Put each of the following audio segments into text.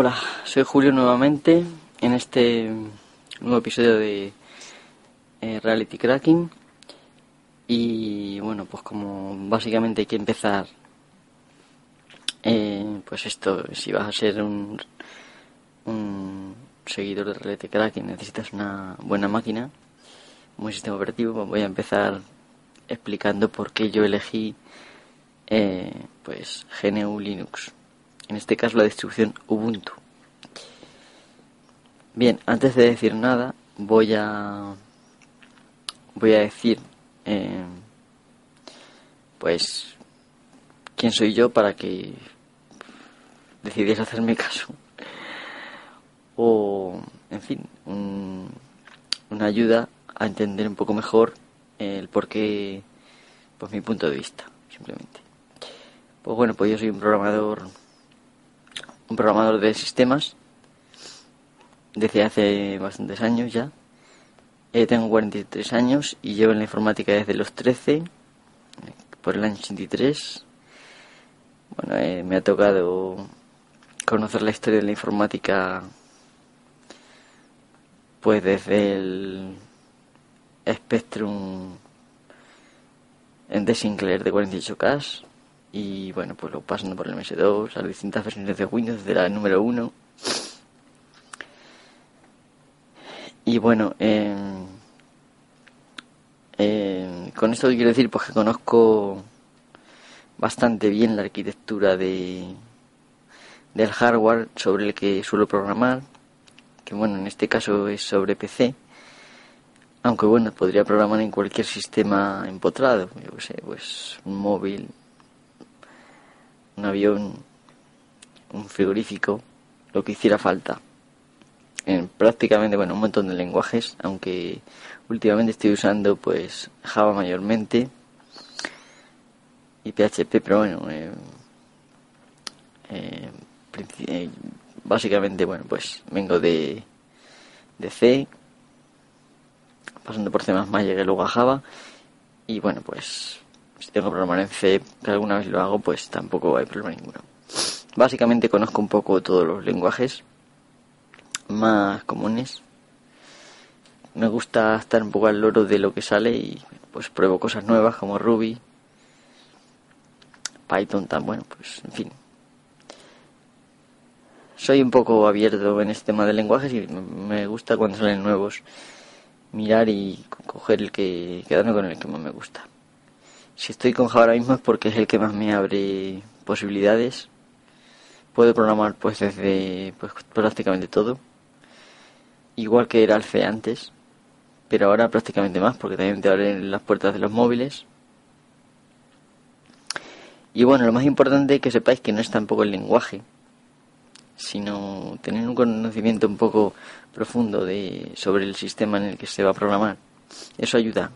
Hola, soy Julio nuevamente en este nuevo episodio de eh, Reality Cracking. Y bueno, pues como básicamente hay que empezar, eh, pues esto, si vas a ser un, un seguidor de Reality Cracking, necesitas una buena máquina, un buen sistema operativo, pues voy a empezar explicando por qué yo elegí eh, pues GNU Linux. En este caso la distribución Ubuntu. Bien, antes de decir nada, voy a voy a decir eh, pues quién soy yo para que decidieras hacerme caso o en fin una ayuda a entender un poco mejor el por qué pues mi punto de vista simplemente pues bueno pues yo soy un programador un programador de sistemas desde hace bastantes años ya. Eh, tengo 43 años y llevo en la informática desde los 13, por el año 83. Bueno, eh, me ha tocado conocer la historia de la informática pues desde el Spectrum de Sinclair de 48K y bueno, pues lo pasando por el MS2, las distintas versiones de Windows, de la número 1 Y bueno, eh, con esto quiero decir pues que conozco bastante bien la arquitectura de del hardware sobre el que suelo programar, que bueno, en este caso es sobre PC, aunque bueno, podría programar en cualquier sistema empotrado, yo sé, pues un móvil, un avión, un frigorífico, lo que hiciera falta. En prácticamente, bueno, un montón de lenguajes, aunque últimamente estoy usando pues Java mayormente y PHP, pero bueno, eh, eh, eh, básicamente, bueno, pues vengo de, de C, pasando por C++, llegué luego a Java y bueno, pues si tengo que en C, que alguna vez lo hago, pues tampoco hay problema ninguno. Básicamente conozco un poco todos los lenguajes, más comunes. Me gusta estar un poco al loro de lo que sale y pues pruebo cosas nuevas como Ruby, Python tan bueno, pues en fin. Soy un poco abierto en este tema de lenguajes y me gusta cuando salen nuevos mirar y coger el que quedarme con el que más me gusta. Si estoy con Java ahora mismo es porque es el que más me abre posibilidades. Puedo programar pues desde pues prácticamente todo igual que era el C antes, pero ahora prácticamente más, porque también te abren las puertas de los móviles. Y bueno, lo más importante es que sepáis que no es tampoco el lenguaje, sino tener un conocimiento un poco profundo de sobre el sistema en el que se va a programar. Eso ayuda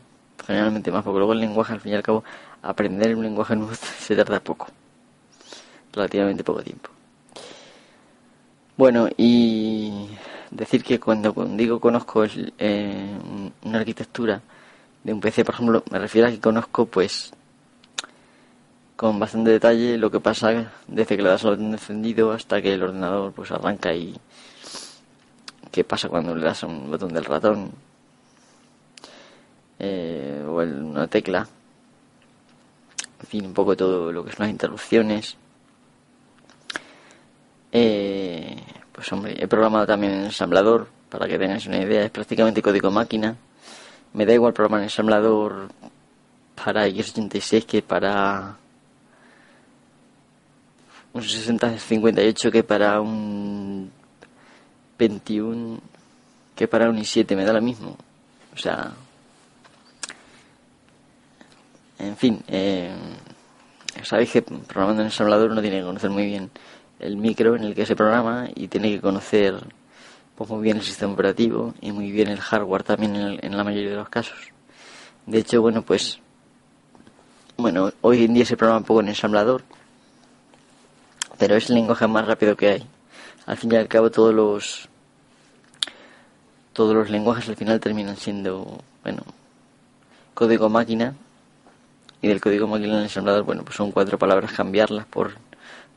generalmente más, porque luego el lenguaje, al fin y al cabo, aprender un lenguaje nuevo se tarda poco, relativamente poco tiempo. Bueno, y decir que cuando digo conozco eh, una arquitectura de un PC, por ejemplo, me refiero a que conozco pues con bastante detalle lo que pasa desde que le das al botón encendido hasta que el ordenador pues arranca y qué pasa cuando le das a un botón del ratón eh, o una tecla. En fin un poco todo lo que son las interrupciones. Eh, pues hombre, he programado también en ensamblador, para que tengáis una idea, es prácticamente código máquina. Me da igual programar en ensamblador para x86 que para un 6058 que para un 21 que para un i7 me da lo mismo. O sea en fin eh, sabéis que programando en ensamblador uno tiene que conocer muy bien el micro en el que se programa y tiene que conocer pues, muy bien el sistema operativo y muy bien el hardware también en, la mayoría de los casos. De hecho, bueno, pues bueno, hoy en día se programa un poco en ensamblador, pero es el lenguaje más rápido que hay. Al fin y al cabo todos los todos los lenguajes al final terminan siendo, bueno, código máquina y del código máquina en ensamblador, bueno, pues son cuatro palabras cambiarlas por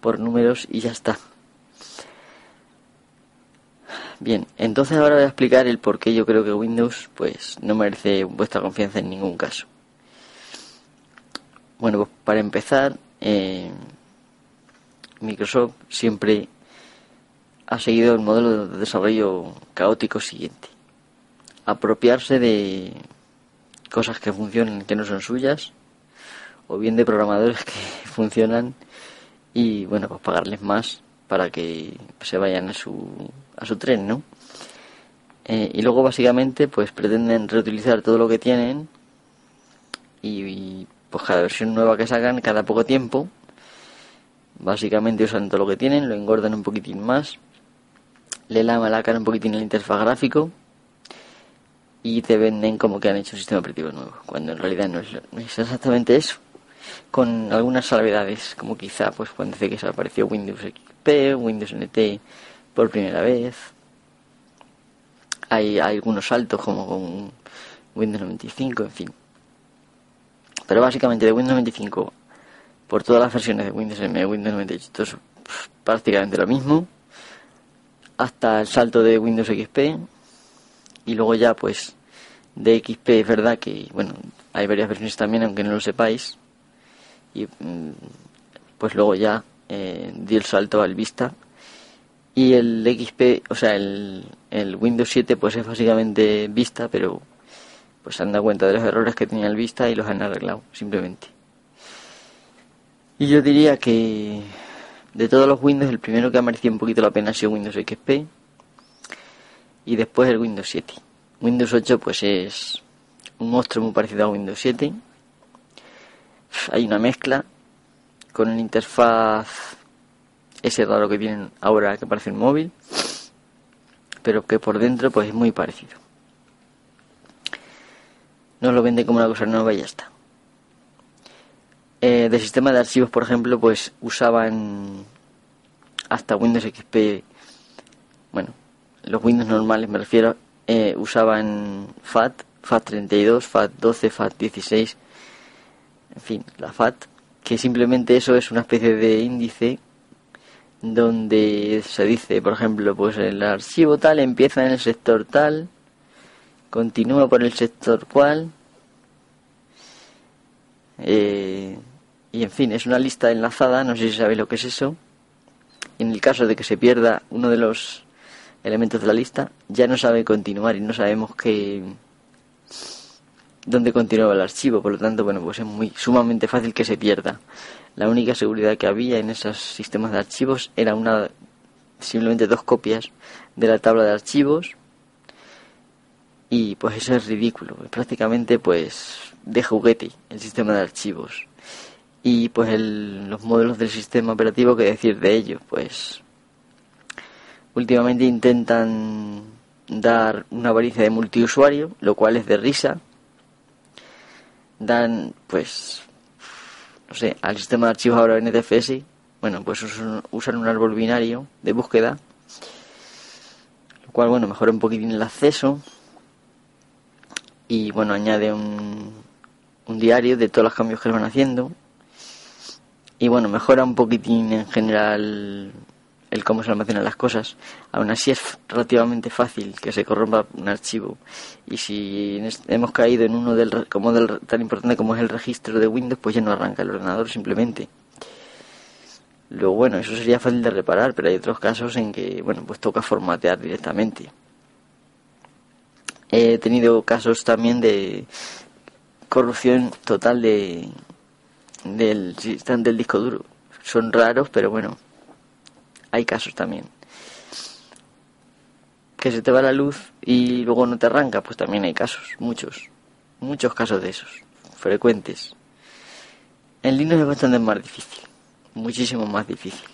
por números y ya está. Bien, entonces ahora voy a explicar el por qué yo creo que Windows pues no merece vuestra confianza en ningún caso. Bueno, pues para empezar, eh, Microsoft siempre ha seguido el modelo de desarrollo caótico siguiente. Apropiarse de cosas que funcionan que no son suyas, o bien de programadores que funcionan y bueno, pues pagarles más para que se vayan a su, a su tren, ¿no? Eh, y luego básicamente pues pretenden reutilizar todo lo que tienen y, pues cada versión nueva que sacan cada poco tiempo básicamente usan todo lo que tienen, lo engordan un poquitín más le laman la cara un poquitín el interfaz gráfico y te venden como que han hecho un sistema operativo nuevo, cuando en realidad no es, no es exactamente eso, con algunas salvedades, como quizá pues cuando dice que se apareció Windows XP, Windows NT por primera vez. Hay, algunos saltos como con Windows 95, en fin. Pero básicamente de Windows 95 por todas las versiones de Windows M, Windows 98, todo es prácticamente lo mismo hasta el salto de Windows XP y luego ya pues de XP es verdad que bueno hay varias versiones también aunque no lo sepáis y mm, pues luego ya eh, di el salto al Vista y el XP o sea el, el Windows 7 pues es básicamente Vista pero pues se han dado cuenta de los errores que tenía el Vista y los han arreglado simplemente y yo diría que de todos los Windows, el primero que ha merecido un poquito la pena ha sido Windows XP y después el Windows 7. Windows 8 pues es un monstruo muy parecido a Windows 7. Hay una mezcla con el interfaz ese raro que tienen ahora que parece un móvil, pero que por dentro pues es muy parecido. No lo vende como una cosa nueva y ya está. Eh, de sistema de archivos, por ejemplo, pues usaban hasta Windows XP, bueno, los Windows normales me refiero, eh, usaban FAT, FAT32, FAT12, FAT16, en fin, la FAT, que simplemente eso es una especie de índice donde se dice, por ejemplo, pues el archivo tal empieza en el sector tal, continúa por el sector cual, eh, y en fin, es una lista enlazada, no sé si sabéis lo que es eso. En el caso de que se pierda uno de los elementos de la lista, ya no sabe continuar y no sabemos qué dónde continúa el archivo, por lo tanto, bueno, pues es muy sumamente fácil que se pierda. La única seguridad que había en esos sistemas de archivos era una simplemente dos copias de la tabla de archivos y pues eso es ridículo, prácticamente pues de juguete el sistema de archivos. Y pues el, los modelos del sistema operativo, ¿qué decir de ellos? Pues últimamente intentan dar una variedad de multiusuario, lo cual es de risa. Dan, pues, no sé, al sistema de archivos ahora NTFS, bueno, pues usan un árbol binario de búsqueda, lo cual, bueno, mejora un poquitín el acceso y, bueno, añade un, un diario de todos los cambios que le van haciendo y bueno, mejora un poquitín en general el cómo se almacenan las cosas. Aún así es relativamente fácil que se corrompa un archivo. Y si hemos caído en uno del, como del, tan importante como es el registro de Windows, pues ya no arranca el ordenador simplemente. Lo bueno, eso sería fácil de reparar, pero hay otros casos en que, bueno, pues toca formatear directamente. He tenido casos también de corrupción total de, del del disco duro. Son raros, pero bueno, hay casos también. Que se te va la luz y luego no te arranca, pues también hay casos, muchos, muchos casos de esos, frecuentes. En Linux es bastante más difícil, muchísimo más difícil.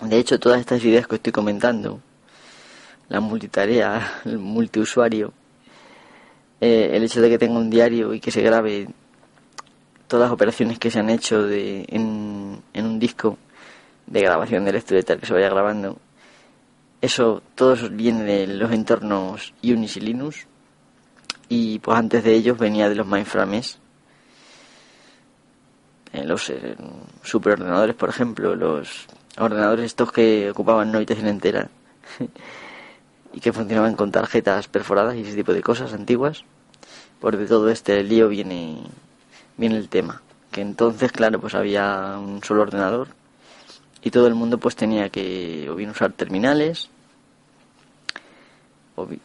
De hecho, todas estas ideas que estoy comentando, la multitarea, el multiusuario, eh, el hecho de que tenga un diario y que se grabe todas las operaciones que se han hecho de, en, un disco de grabación de lectura y tal que se vaya grabando, eso todo eso viene de los entornos Unix y Linux y pues antes de ellos venía de los mainframes los eh, superordenadores por ejemplo los ordenadores estos que ocupaban una habitación entera y que funcionaban con tarjetas perforadas y ese tipo de cosas antiguas. Por de todo este lío viene, viene el tema. Que entonces, claro, pues había un solo ordenador y todo el mundo pues tenía que o bien usar terminales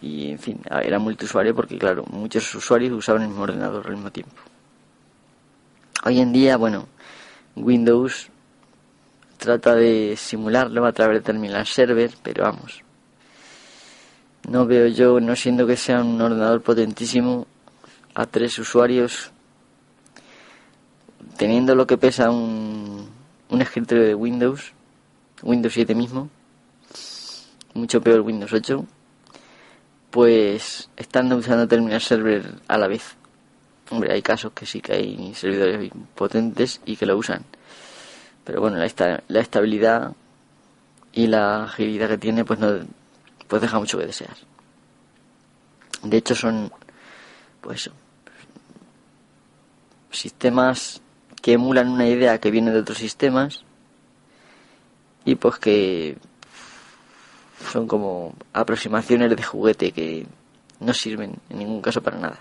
y en fin, era multiusuario porque claro, muchos usuarios usaban el mismo ordenador al mismo tiempo. Hoy en día, bueno, Windows trata de simularlo a través de terminal server, pero vamos. No veo yo, no siendo que sea un ordenador potentísimo, a tres usuarios, teniendo lo que pesa un, un escritorio de Windows, Windows 7 mismo, mucho peor Windows 8, pues están usando terminal server a la vez. Hombre, hay casos que sí que hay servidores potentes y que lo usan. Pero bueno, la, la estabilidad y la agilidad que tiene pues no pues deja mucho que desear. De hecho son pues sistemas que emulan una idea que viene de otros sistemas y pues que son como aproximaciones de juguete que no sirven en ningún caso para nada.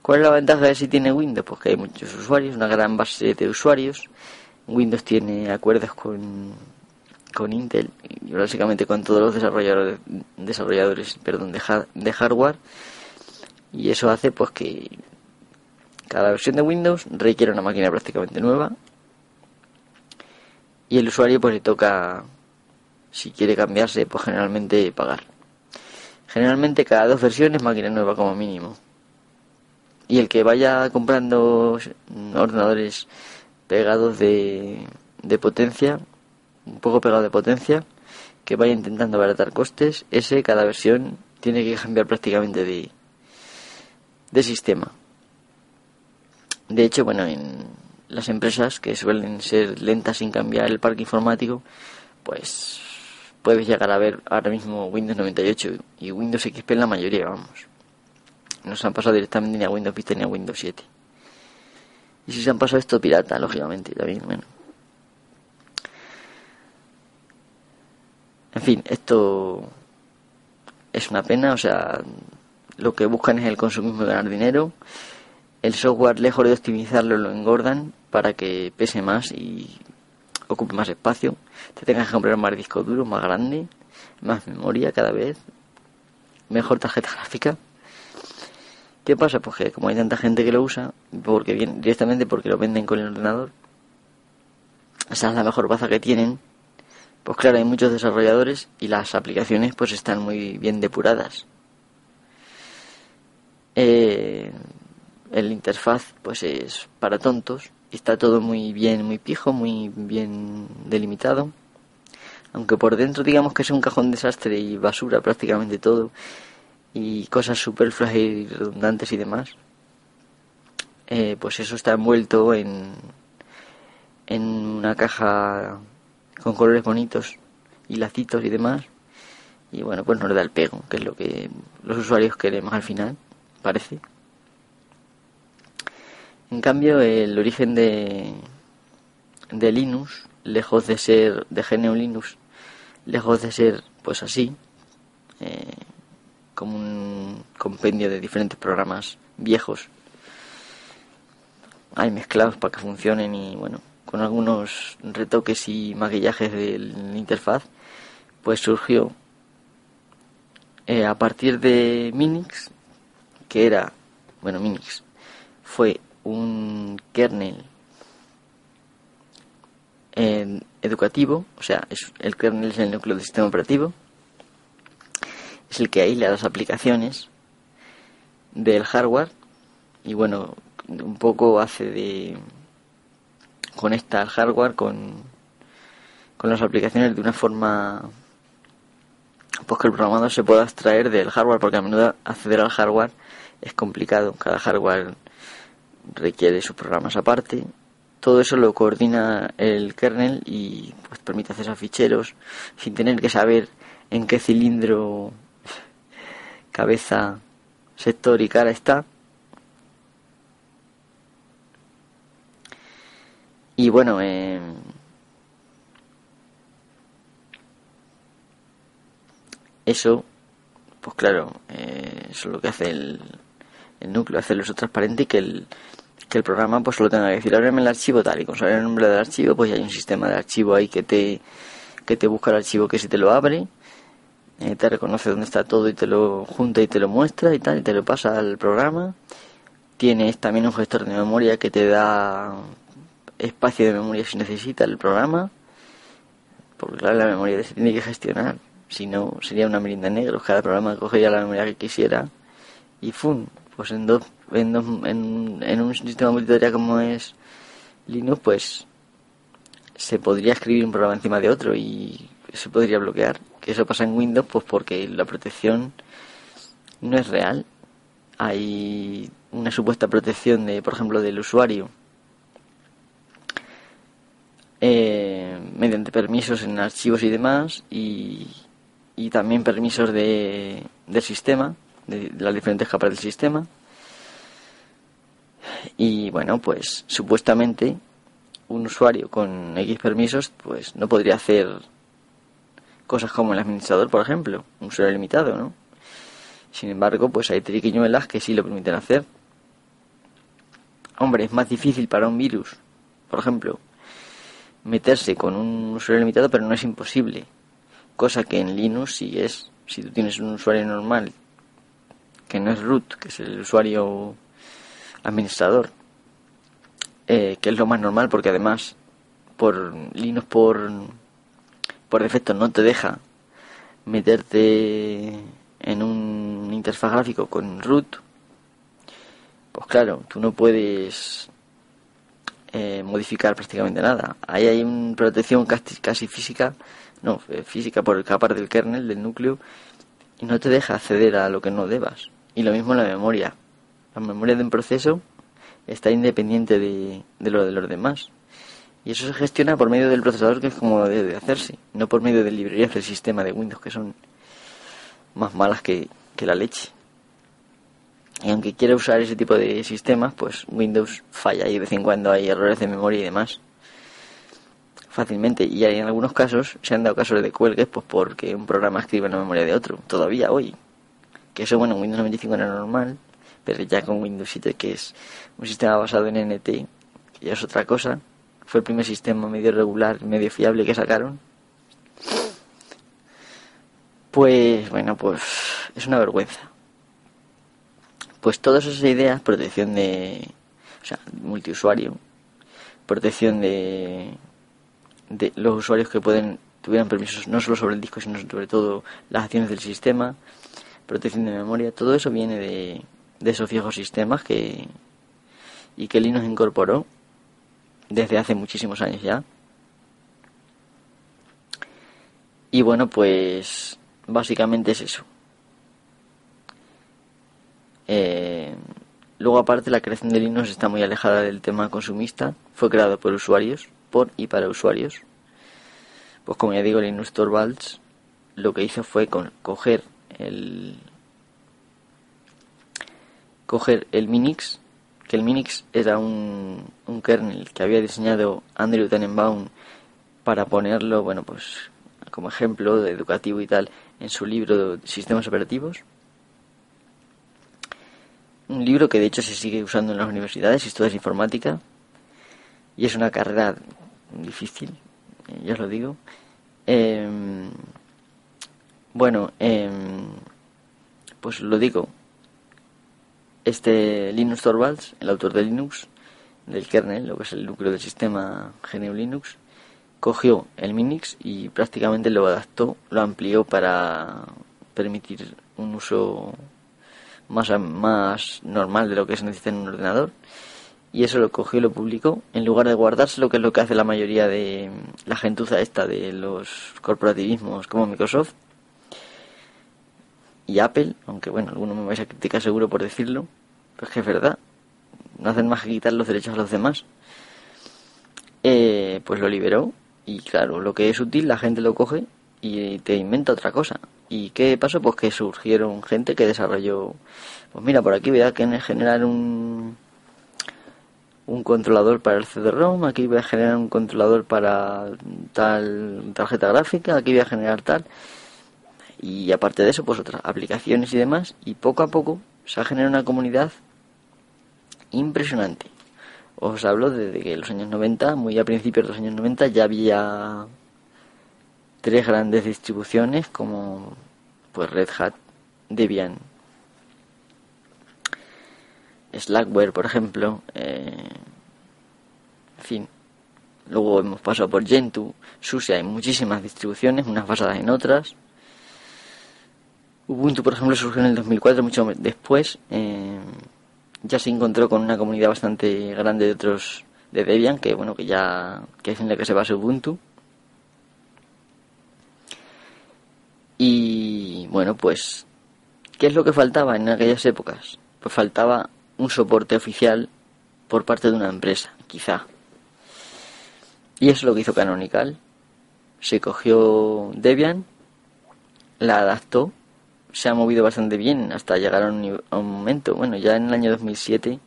¿Cuál es la ventaja de si tiene Windows? Pues que hay muchos usuarios, una gran base de usuarios. Windows tiene acuerdos con, con Intel y básicamente con todos los desarrolladores, desarrolladores perdón, de, de hardware. Y eso hace pues que cada versión de Windows requiere una máquina prácticamente nueva. Y el usuario pues le toca si quiere cambiarse, pues generalmente pagar. Generalmente cada dos versiones máquina nueva como mínimo. Y el que vaya comprando ordenadores pegados de, de potencia, un poco pegado de potencia, que vaya intentando abaratar costes, ese cada versión tiene que cambiar prácticamente de, de sistema. De hecho, bueno, en las empresas que suelen ser lentas sin cambiar el parque informático, pues puedes llegar a ver ahora mismo Windows 98 y Windows XP en la mayoría, vamos. No se han pasado directamente ni a Windows Vista ni a Windows 7. Y si se han pasado esto pirata, lógicamente, también, bueno. En fin, esto es una pena, o sea, lo que buscan es el consumismo y ganar dinero. El software, lejos de optimizarlo, lo engordan para que pese más y ocupe más espacio, te tengas que comprar más disco duro, más grande, más memoria cada vez, mejor tarjeta gráfica. ¿Qué pasa? Pues que como hay tanta gente que lo usa, porque bien, directamente porque lo venden con el ordenador, esa es la mejor baza que tienen, pues claro, hay muchos desarrolladores y las aplicaciones pues están muy bien depuradas. Eh, el interfaz pues es para tontos está todo muy bien, muy pijo, muy bien delimitado. Aunque por dentro digamos que es un cajón desastre y basura prácticamente todo. Y cosas superfluas y redundantes y demás. Eh, pues eso está envuelto en, en una caja con colores bonitos y lacitos y demás. Y bueno, pues nos da el pego, que es lo que los usuarios queremos al final, parece. En cambio, el origen de, de Linux, lejos de ser de GNU Linux, lejos de ser pues así, eh, como un compendio de diferentes programas viejos, hay mezclados para que funcionen y bueno, con algunos retoques y maquillajes de la interfaz, pues surgió eh, a partir de Minix, que era, bueno, Minix fue un kernel educativo, o sea, es, el kernel es el núcleo del sistema operativo, es el que aísla las aplicaciones del hardware y bueno, un poco hace de conecta al hardware con, con las aplicaciones de una forma pues que el programador se pueda extraer del hardware porque a menudo acceder al hardware es complicado. Cada hardware requiere sus programas aparte. Todo eso lo coordina el kernel y pues permite acceder a ficheros sin tener que saber en qué cilindro, cabeza, sector y cara está. Y bueno, eh, eso, pues claro, eh, eso es lo que hace el, el núcleo, hacerlo eso transparente y que el, que el programa pues solo tenga que decir ábreme el archivo tal y con saber el nombre del archivo pues hay un sistema de archivo ahí que te que te busca el archivo que si te lo abre eh, te reconoce dónde está todo y te lo junta y te lo muestra y tal y te lo pasa al programa tienes también un gestor de memoria que te da espacio de memoria si necesita el programa porque claro la memoria se tiene que gestionar si no sería una merienda negra cada programa cogería la memoria que quisiera y ¡fum! Pues en, dos, en, en, un sistema multitarea como es Linux, pues se podría escribir un programa encima de otro y se podría bloquear. Que eso pasa en Windows, pues porque la protección no es real. Hay una supuesta protección de, por ejemplo, del usuario eh, mediante permisos en archivos y demás y, y también permisos de, del sistema de las diferentes capas del sistema. Y bueno, pues supuestamente un usuario con X permisos pues no podría hacer cosas como el administrador, por ejemplo, un usuario limitado, ¿no? Sin embargo, pues hay triquiñuelas que sí lo permiten hacer. Hombre, es más difícil para un virus, por ejemplo, meterse con un usuario limitado, pero no es imposible. Cosa que en Linux sí es. Si tú tienes un usuario normal que no es root, que es el usuario administrador, eh, que es lo más normal porque además por Linux por, por defecto no te deja meterte en un interfaz gráfico con root, pues claro, tú no puedes eh, modificar prácticamente nada. Ahí hay una protección casi, casi física, no, eh, física por el capar del kernel, del núcleo, y no te deja acceder a lo que no debas. Y lo mismo la memoria. La memoria de un proceso está independiente de, lo de los demás. Y eso se gestiona por medio del procesador, que es como debe de hacerse, no por medio de librerías del sistema de Windows, que son más malas que, que la leche. Y aunque quiera usar ese tipo de sistemas, pues Windows falla y de vez en cuando hay errores de memoria y demás. Fácilmente. Y en algunos casos se han dado casos de cuelgues, pues porque un programa escribe en la memoria de otro. Todavía hoy que eso bueno en Windows 95 era normal pero ya con Windows 7 que es un sistema basado en NT y es otra cosa. Fue el primer sistema medio regular medio fiable que sacaron. Pues bueno pues es una vergüenza. Pues todas esas ideas protección de o sea multiusuario protección de de los usuarios que pueden tuvieran permisos no solo sobre el disco sino sobre todo las acciones del sistema protección de memoria, todo eso viene de, de esos viejos sistemas que y que Linux incorporó desde hace muchísimos años ya. Y bueno, pues básicamente es eso. Eh, luego aparte la creación de Linux está muy alejada del tema consumista, fue creado por usuarios, por y para usuarios. Pues como ya digo, Linux Torvalds lo que hizo fue coger el coger el Minix, que el Minix era un, un kernel que había diseñado Andrew Tenenbaum para ponerlo, bueno, pues como ejemplo de educativo y tal en su libro de sistemas operativos. Un libro que de hecho se sigue usando en las universidades, historia de informática, y es una carrera difícil, ya os lo digo. Em, bueno, em, pues lo digo. Este Linus Torvalds, el autor de Linux, del kernel, lo que es el núcleo del sistema GNU Linux, cogió el Minix y prácticamente lo adaptó, lo amplió para permitir un uso más, más normal de lo que se necesita en un ordenador. Y eso lo cogió y lo publicó, en lugar de guardárselo, que es lo que hace la mayoría de la gentuza esta de los corporativismos como Microsoft, y Apple, aunque bueno, alguno me vais a criticar seguro por decirlo, pero es que es verdad, no hacen más que quitar los derechos a los demás. Eh, pues lo liberó y claro, lo que es útil la gente lo coge y te inventa otra cosa. ¿Y qué pasó? Pues que surgieron gente que desarrolló, pues mira, por aquí voy a generar un un controlador para el CD-ROM, aquí voy a generar un controlador para tal tarjeta gráfica, aquí voy a generar tal y aparte de eso, pues otras aplicaciones y demás, y poco a poco se ha generado una comunidad impresionante. Os hablo desde que los años 90, muy a principios de los años 90, ya había tres grandes distribuciones como pues Red Hat, Debian, Slackware, por ejemplo, eh, en fin. Luego hemos pasado por Gentoo, SUSE, hay muchísimas distribuciones, unas basadas en otras. Ubuntu, por ejemplo, surgió en el 2004, mucho después. Eh, ya se encontró con una comunidad bastante grande de otros de Debian, que bueno, que ya que es en la que se basa Ubuntu. Y bueno, pues, ¿qué es lo que faltaba en aquellas épocas? Pues faltaba un soporte oficial por parte de una empresa, quizá. Y eso es lo que hizo Canonical. Se cogió Debian, la adaptó, se ha movido bastante bien hasta llegar a un, momento. Bueno, ya en el año 2007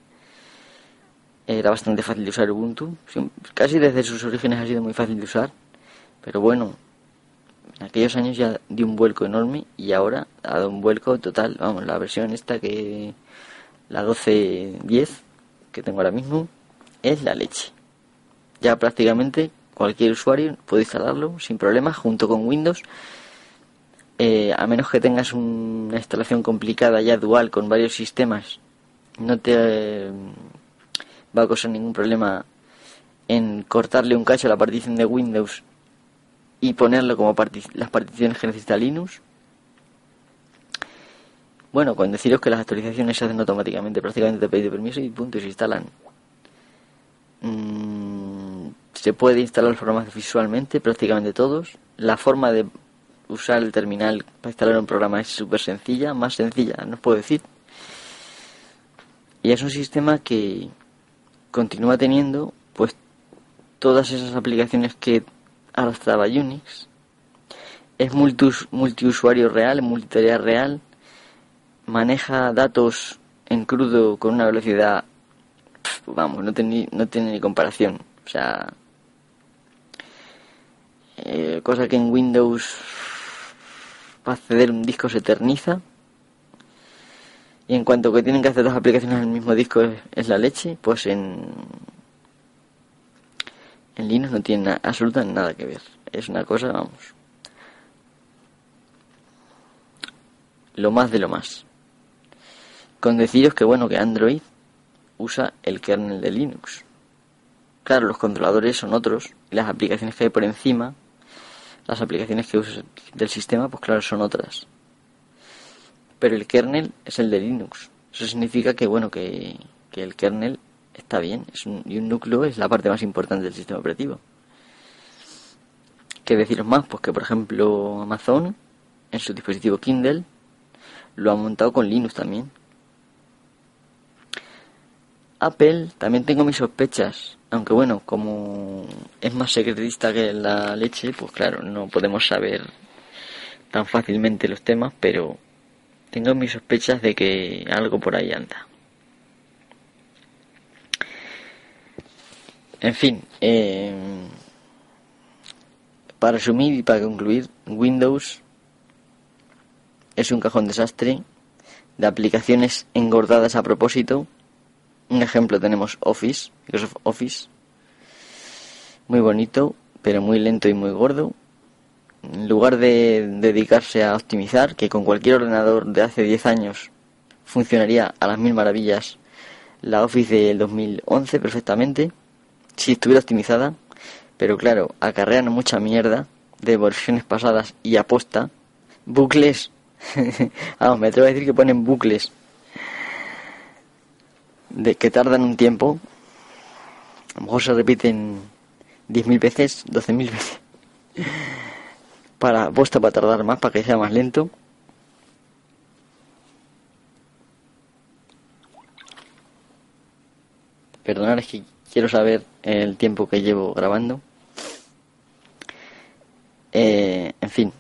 era bastante fácil de usar Ubuntu. Casi desde sus orígenes ha sido muy fácil de usar. Pero bueno, en aquellos años ya dio un vuelco enorme y ahora ha dado un vuelco total. Vamos, la versión esta que la 12.10 que tengo ahora mismo es la leche. Ya prácticamente cualquier usuario puede instalarlo sin problemas junto con Windows. Eh, a menos que tengas una instalación complicada ya dual con varios sistemas, no te eh, va a causar ningún problema en cortarle un cacho a la partición de Windows y ponerlo como las particiones que necesita Linux. Bueno, con deciros que las actualizaciones se hacen automáticamente, prácticamente te pedís permiso y punto, y se instalan. Mm, se puede instalar los programas visualmente, prácticamente todos. La forma de usar el terminal para instalar un programa es súper sencilla, más sencilla, no os puedo decir. Y es un sistema que continúa teniendo pues todas esas aplicaciones que arrastraba Unix. Es multiusuario real, multitarea real maneja datos en crudo con una velocidad, vamos, no tiene, no tiene ni comparación. O sea, eh, cosa que en Windows acceder a un disco se eterniza. Y en cuanto que tienen que hacer dos aplicaciones el mismo disco es, la leche, pues en, en Linux no tiene absolutamente nada que ver. Es una cosa, vamos, lo más de lo más. Con deciros que bueno, que Android usa el kernel de Linux. Claro, los controladores son otros y las aplicaciones que hay por encima, las aplicaciones que usa del sistema, pues claro, son otras. Pero el kernel es el de Linux. Eso significa que bueno, que, que el kernel está bien es y un núcleo es la parte más importante del sistema operativo. ¿Qué deciros más? Pues que por ejemplo Amazon en su dispositivo Kindle lo ha montado con Linux también. Apple también tengo mis sospechas, aunque bueno, como es más secretista que la leche, pues claro, no podemos saber tan fácilmente los temas, pero tengo mis sospechas de que algo por ahí anda. En fin, eh, para resumir y para concluir, Windows es un cajón desastre de aplicaciones engordadas a propósito un ejemplo tenemos Office, Microsoft Office. Muy bonito, pero muy lento y muy gordo. En lugar de dedicarse a optimizar, que con cualquier ordenador de hace 10 años funcionaría a las mil maravillas la Office del 2011 perfectamente, si estuviera optimizada, pero claro, acarrean mucha mierda de versiones pasadas y aposta, bucles, vamos, me atrevo a decir que ponen bucles de que tardan un tiempo, a lo mejor se repiten 10.000 veces, 12.000 veces, para posta para tardar más, para que sea más lento. Perdonad, es que quiero saber el tiempo que llevo grabando. Eh, en fin,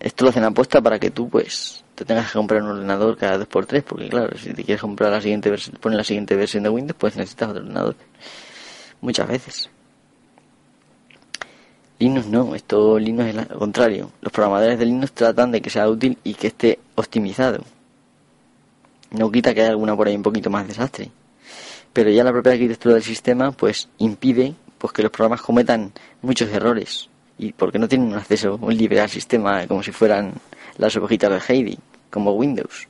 esto lo hacen aposta para que tú, pues, te tengas que comprar un ordenador cada 2x3, porque claro, si te quieres comprar la siguiente versión, poner la siguiente versión de Windows, pues necesitas otro ordenador. Muchas veces. Linux no, esto Linux es lo contrario. Los programadores de Linux tratan de que sea útil y que esté optimizado. No quita que haya alguna por ahí un poquito más desastre. Pero ya la propia arquitectura del sistema pues impide pues que los programas cometan muchos errores y porque no tienen un acceso libre al sistema como si fueran las hojitas de Heidi, como Windows.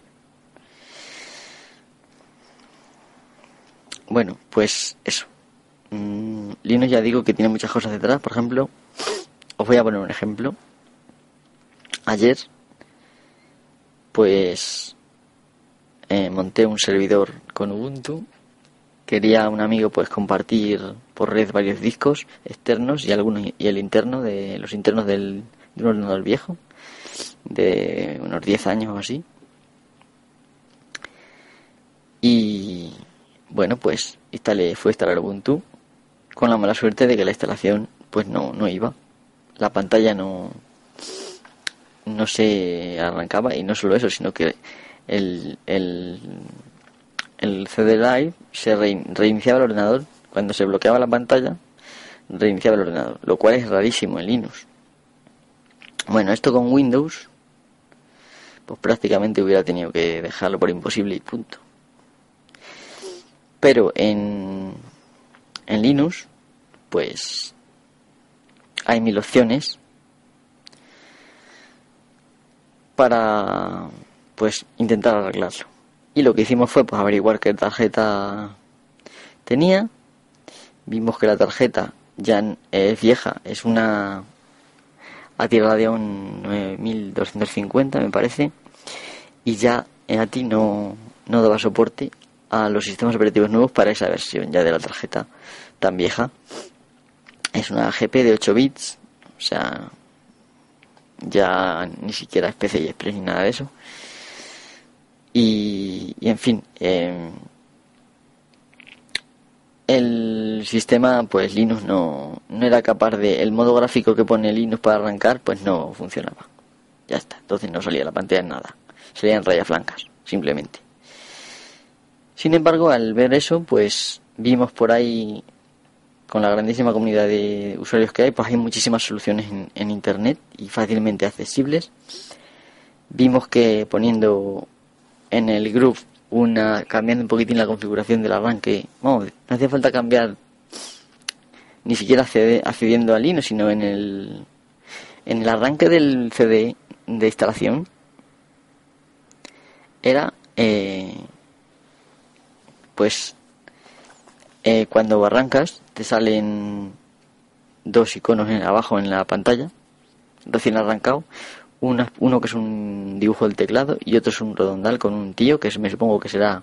Bueno, pues eso. Mm, Linux ya digo que tiene muchas cosas detrás. Por ejemplo, os voy a poner un ejemplo. Ayer, pues, eh, monté un servidor con Ubuntu. Quería un amigo pues compartir por red varios discos externos y algunos y el interno de los internos del, de un ordenador viejo de unos 10 años o así. Y bueno, pues instalé, fue instalar Ubuntu con la mala suerte de que la instalación pues no, no iba. La pantalla no, no se arrancaba y no solo eso, sino que el, el, el CD Live se reiniciaba el ordenador cuando se bloqueaba la pantalla, reiniciaba el ordenador, lo cual es rarísimo en Linux. Bueno, esto con Windows, pues prácticamente hubiera tenido que dejarlo por imposible y punto. Pero en, en Linux, pues hay mil opciones para pues intentar arreglarlo. Y lo que hicimos fue pues averiguar qué tarjeta tenía. Vimos que la tarjeta ya es vieja, es una un 9250 me parece, y ya a ti no, no daba soporte a los sistemas operativos nuevos para esa versión ya de la tarjeta tan vieja. Es una GP de 8 bits, o sea, ya ni siquiera es PCI Express ni nada de eso. Y, en fin, em, el sistema, pues Linux no, no era capaz de. El modo gráfico que pone Linux para arrancar, pues no funcionaba. Ya está, entonces no salía la pantalla en nada. Salían rayas blancas, simplemente. Sin embargo, al ver eso, pues vimos por ahí, con la grandísima comunidad de usuarios que hay, pues hay muchísimas soluciones en, Internet y fácilmente accesibles. Vimos que poniendo en el group una cambiando un poquitín la configuración del arranque, no hacía falta cambiar ni siquiera accediendo al Linux, sino en el en el arranque del CD de instalación era eh, pues eh, cuando arrancas te salen dos iconos en, abajo en la pantalla, recién arrancado, uno que es un dibujo del teclado y otro es un redondal con un tío que me supongo que será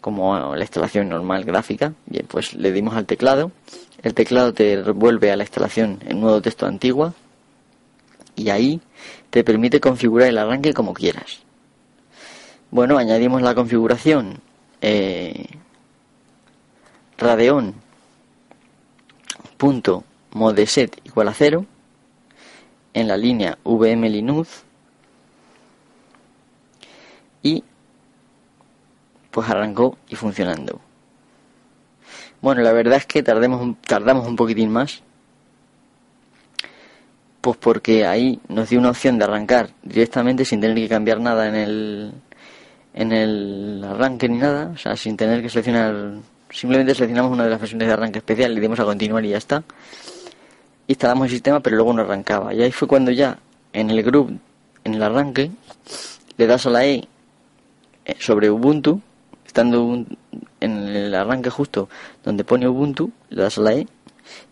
como la instalación normal gráfica. Bien, pues le dimos al teclado, el teclado te vuelve a la instalación en nuevo texto antigua y ahí te permite configurar el arranque como quieras. Bueno, añadimos la configuración eh, Radeon punto modeset igual a cero en la línea VM Linux y pues arrancó y funcionando. Bueno, la verdad es que tardemos, tardamos un poquitín más pues porque ahí nos dio una opción de arrancar directamente sin tener que cambiar nada en el en el arranque ni nada, o sea, sin tener que seleccionar, simplemente seleccionamos una de las versiones de arranque especial, le dimos a continuar y ya está. Instalamos el sistema, pero luego no arrancaba. Y ahí fue cuando ya en el group, en el arranque, le das a la E eh, sobre Ubuntu, estando en el arranque justo donde pone Ubuntu, le das a la E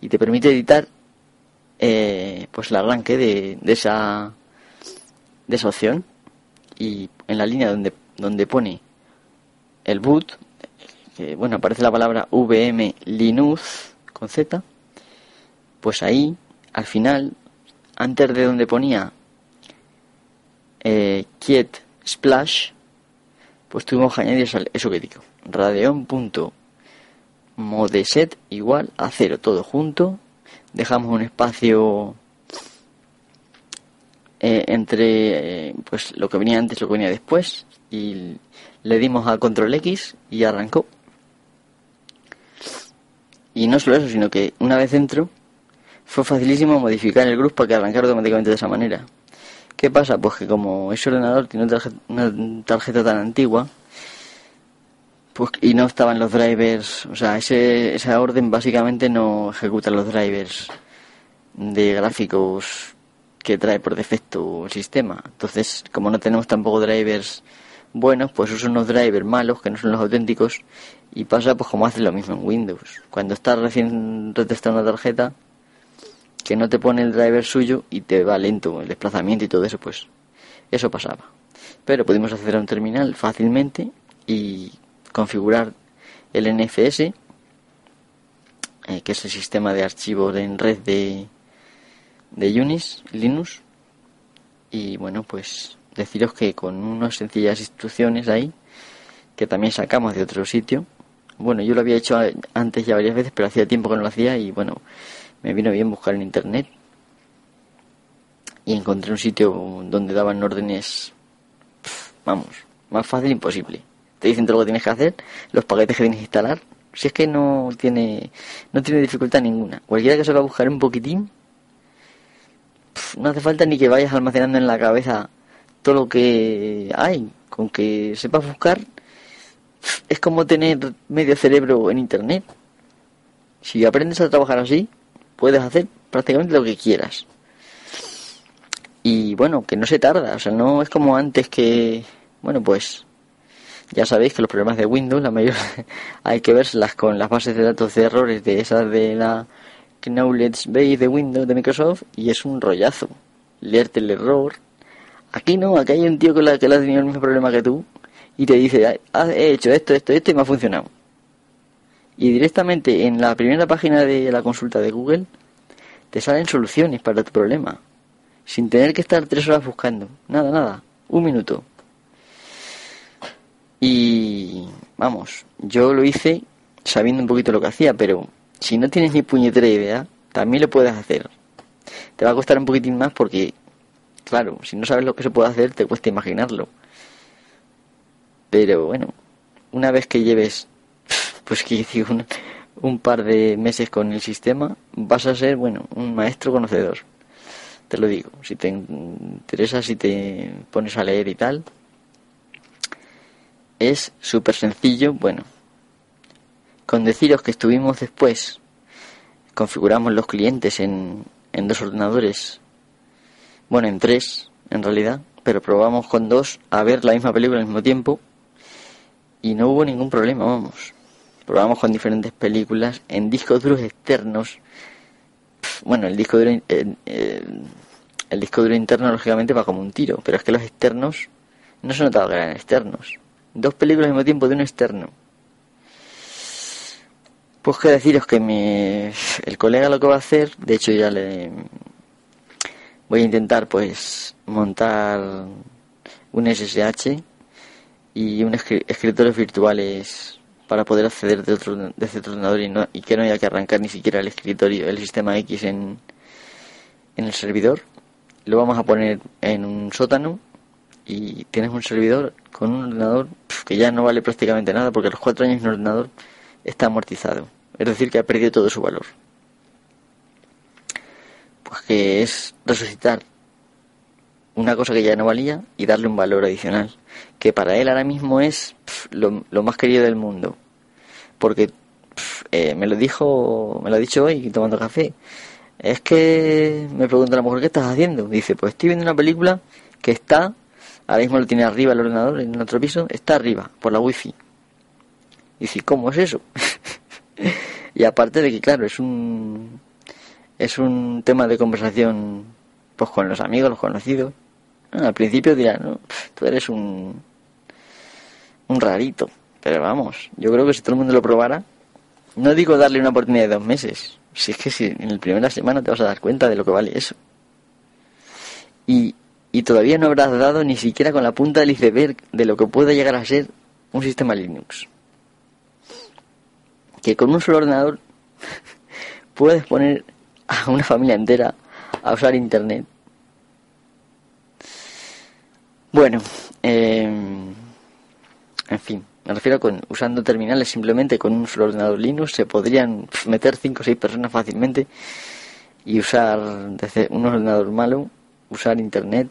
y te permite editar eh, pues el arranque de, esa de esa opción y en la línea donde donde pone el boot, que bueno, aparece la palabra VM Linux con Z, pues ahí, al final, antes de donde ponía eh, Splash, pues tuvimos que añadir eso que digo, radeon.modeset igual a cero, todo junto, dejamos un espacio eh, entre eh, pues lo que venía antes lo que venía después y le dimos a control X y arrancó. Y no solo eso, sino que una vez dentro fue facilísimo modificar el grupo para que arrancara automáticamente de esa manera. ¿Qué pasa? Pues que como ese ordenador tiene una tarjeta, tan antigua, pues y no estaban los drivers, o sea, ese, esa orden básicamente no ejecuta los drivers de gráficos que trae por defecto el sistema. Entonces, como no tenemos tampoco drivers buenos, pues usan unos drivers malos, que no son los auténticos, y pasa pues como hace lo mismo en Windows. Cuando estás recién retestando una tarjeta, que no te pone el driver suyo y te va lento el desplazamiento y todo eso, pues eso pasaba. Pero pudimos acceder a un terminal fácilmente y configurar el NFS, eh, que es el sistema de archivos en red de, de Unis, Linux. Y bueno, pues deciros que con unas sencillas instrucciones ahí, que también sacamos de otro sitio. Bueno, yo lo había hecho antes ya varias veces, pero hacía tiempo que no lo hacía y bueno, me vino bien buscar en internet y encontré un sitio donde daban órdenes, vamos, más fácil imposible. Te dicen todo lo que tienes que hacer, los paquetes que tienes que instalar. Si es que no tiene, no tiene dificultad ninguna. Cualquiera que se va a buscar un poquitín, no hace falta ni que vayas almacenando en la cabeza todo lo que hay. Con que sepas buscar, es como tener medio cerebro en internet. Si aprendes a trabajar así, puedes hacer prácticamente lo que quieras. Y bueno, que no se tarda, o sea, no es como antes que, bueno, pues ya sabéis que los problemas de Windows, la mayor hay que verlas con las bases de datos de errores de esas de la Knowledge Base de Windows de Microsoft y es un rollazo. Leerte el error. Aquí no, aquí hay un tío que, la, que le ha tenido el mismo problema que tú y te dice, he hecho esto, esto, esto y me ha funcionado y directamente en la primera página de la consulta de Google te salen soluciones para tu problema, sin tener que estar tres horas buscando. Nada, nada, un minuto. Y vamos, yo lo hice sabiendo un poquito lo que hacía, pero si no tienes ni puñetera idea, también lo puedes hacer. Te va a costar un poquitín más porque, claro, si no sabes lo que se puede hacer, te cuesta imaginarlo. Pero bueno, una vez que lleves pues que un, un par de meses con el sistema, vas a ser, bueno, un maestro conocedor. Te lo digo, si te interesa, si te pones a leer y tal, es súper sencillo. Bueno, con deciros que estuvimos después, configuramos los clientes en, en dos ordenadores, bueno, en tres en realidad, pero probamos con dos a ver la misma película al mismo tiempo y no hubo ningún problema, vamos probamos con diferentes películas en discos duros externos. Bueno, el disco duro, eh, eh, el disco duro interno lógicamente va como un tiro, pero es que los externos no se notaba que eran externos. Dos películas al mismo tiempo de un externo. Pues que deciros que mi, el colega lo que va a hacer, de hecho ya le voy a intentar pues montar un SSH y un escritorios virtuales para poder acceder de otro, de otro ordenador y, no, y que no haya que arrancar ni siquiera el escritorio, el sistema X en, en el servidor. Lo vamos a poner en un sótano y tienes un servidor con un ordenador que ya no vale prácticamente nada porque a los cuatro años un ordenador está amortizado. Es decir, que ha perdido todo su valor. Pues que es resucitar una cosa que ya no valía y darle un valor adicional, que para él ahora mismo es lo, más querido del mundo. Porque eh, me lo dijo, me lo ha dicho hoy tomando café. Es que me pregunta la mujer, ¿qué estás haciendo? Dice, pues estoy viendo una película que está, ahora mismo lo tiene arriba el ordenador, en otro piso, está arriba, por la wifi. Dice, ¿cómo es eso? y aparte de que, claro, es un, es un tema de conversación pues con los amigos, los conocidos. Al principio dirán, no, tú eres un, un rarito. Pero vamos, yo creo que si todo el mundo lo probara, no digo darle una oportunidad de dos meses. Si es que si en la primera semana te vas a dar cuenta de lo que vale eso. Y, y todavía no habrás dado ni siquiera con la punta del iceberg de lo que puede llegar a ser un sistema Linux. Que con un solo ordenador puedes poner a una familia entera a usar Internet. Bueno, eh, en fin, me refiero con usando terminales simplemente con un solo ordenador Linux se podrían meter 5 o 6 personas fácilmente y usar desde un ordenador malo, usar internet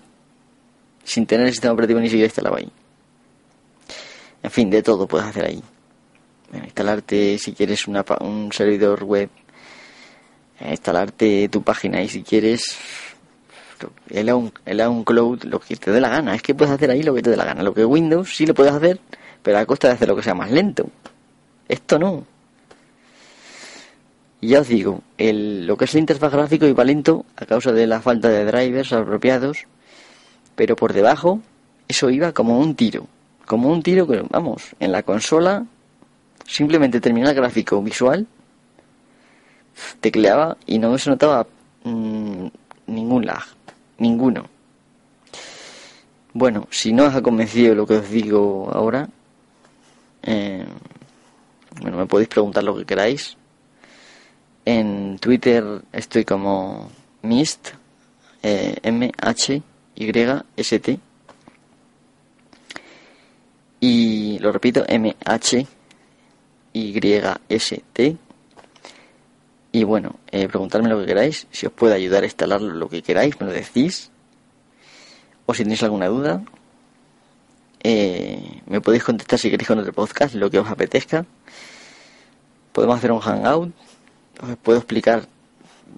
sin tener el sistema operativo ni siquiera instalado ahí. En fin, de todo puedes hacer ahí. instalarte si quieres una, un servidor web, instalarte tu página y si quieres el, un cloud, lo que te dé la gana. Es que puedes hacer ahí lo que te dé la gana. Lo que Windows sí lo puedes hacer, pero a costa de hacer lo que sea más lento. Esto no. Ya os digo, el, lo que es el interfaz gráfico iba lento a causa de la falta de drivers apropiados, pero por debajo eso iba como un tiro. Como un tiro que, vamos, en la consola simplemente terminaba el gráfico visual, tecleaba y no se notaba mm, ningún lag, ninguno. Bueno, si no os ha convencido lo que os digo ahora, eh, bueno, me podéis preguntar lo que queráis. En Twitter estoy como Mist, eh, M-H-Y-S-T. Y lo repito, M-H-Y-S-T. Y bueno, eh, preguntarme lo que queráis, si os puede ayudar a instalar lo que queráis, me lo decís. O si tenéis alguna duda, eh, me podéis contestar si queréis con otro podcast, lo que os apetezca. Podemos hacer un hangout, os puedo explicar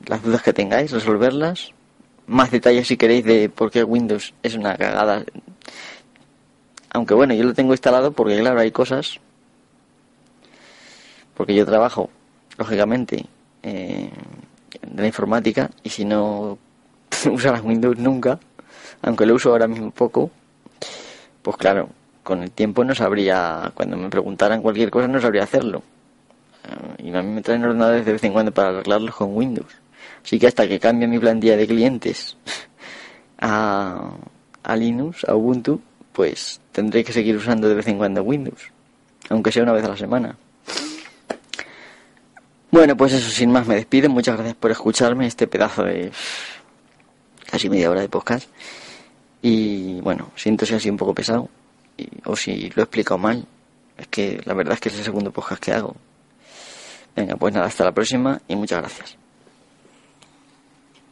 las dudas que tengáis, resolverlas. Más detalles si queréis de por qué Windows es una cagada. Aunque bueno, yo lo tengo instalado porque claro, hay cosas. Porque yo trabajo, lógicamente, eh, de la informática y si no usas Windows nunca, aunque lo uso ahora mismo poco, pues claro, con el tiempo no sabría, cuando me preguntaran cualquier cosa no sabría hacerlo. Eh, y a mí me traen ordenadores de vez en cuando para arreglarlos con Windows. Así que hasta que cambie mi plantilla de clientes a, a Linux, a Ubuntu, pues tendré que seguir usando de vez en cuando Windows. Aunque sea una vez a la semana. Bueno, pues eso, sin más me despido. Muchas gracias por escucharme este pedazo de casi media hora de podcast. Y bueno, siento si ha sido un poco pesado o si lo he explicado mal. Es que la verdad es que es el segundo podcast que hago. Venga, pues nada, hasta la próxima y muchas gracias.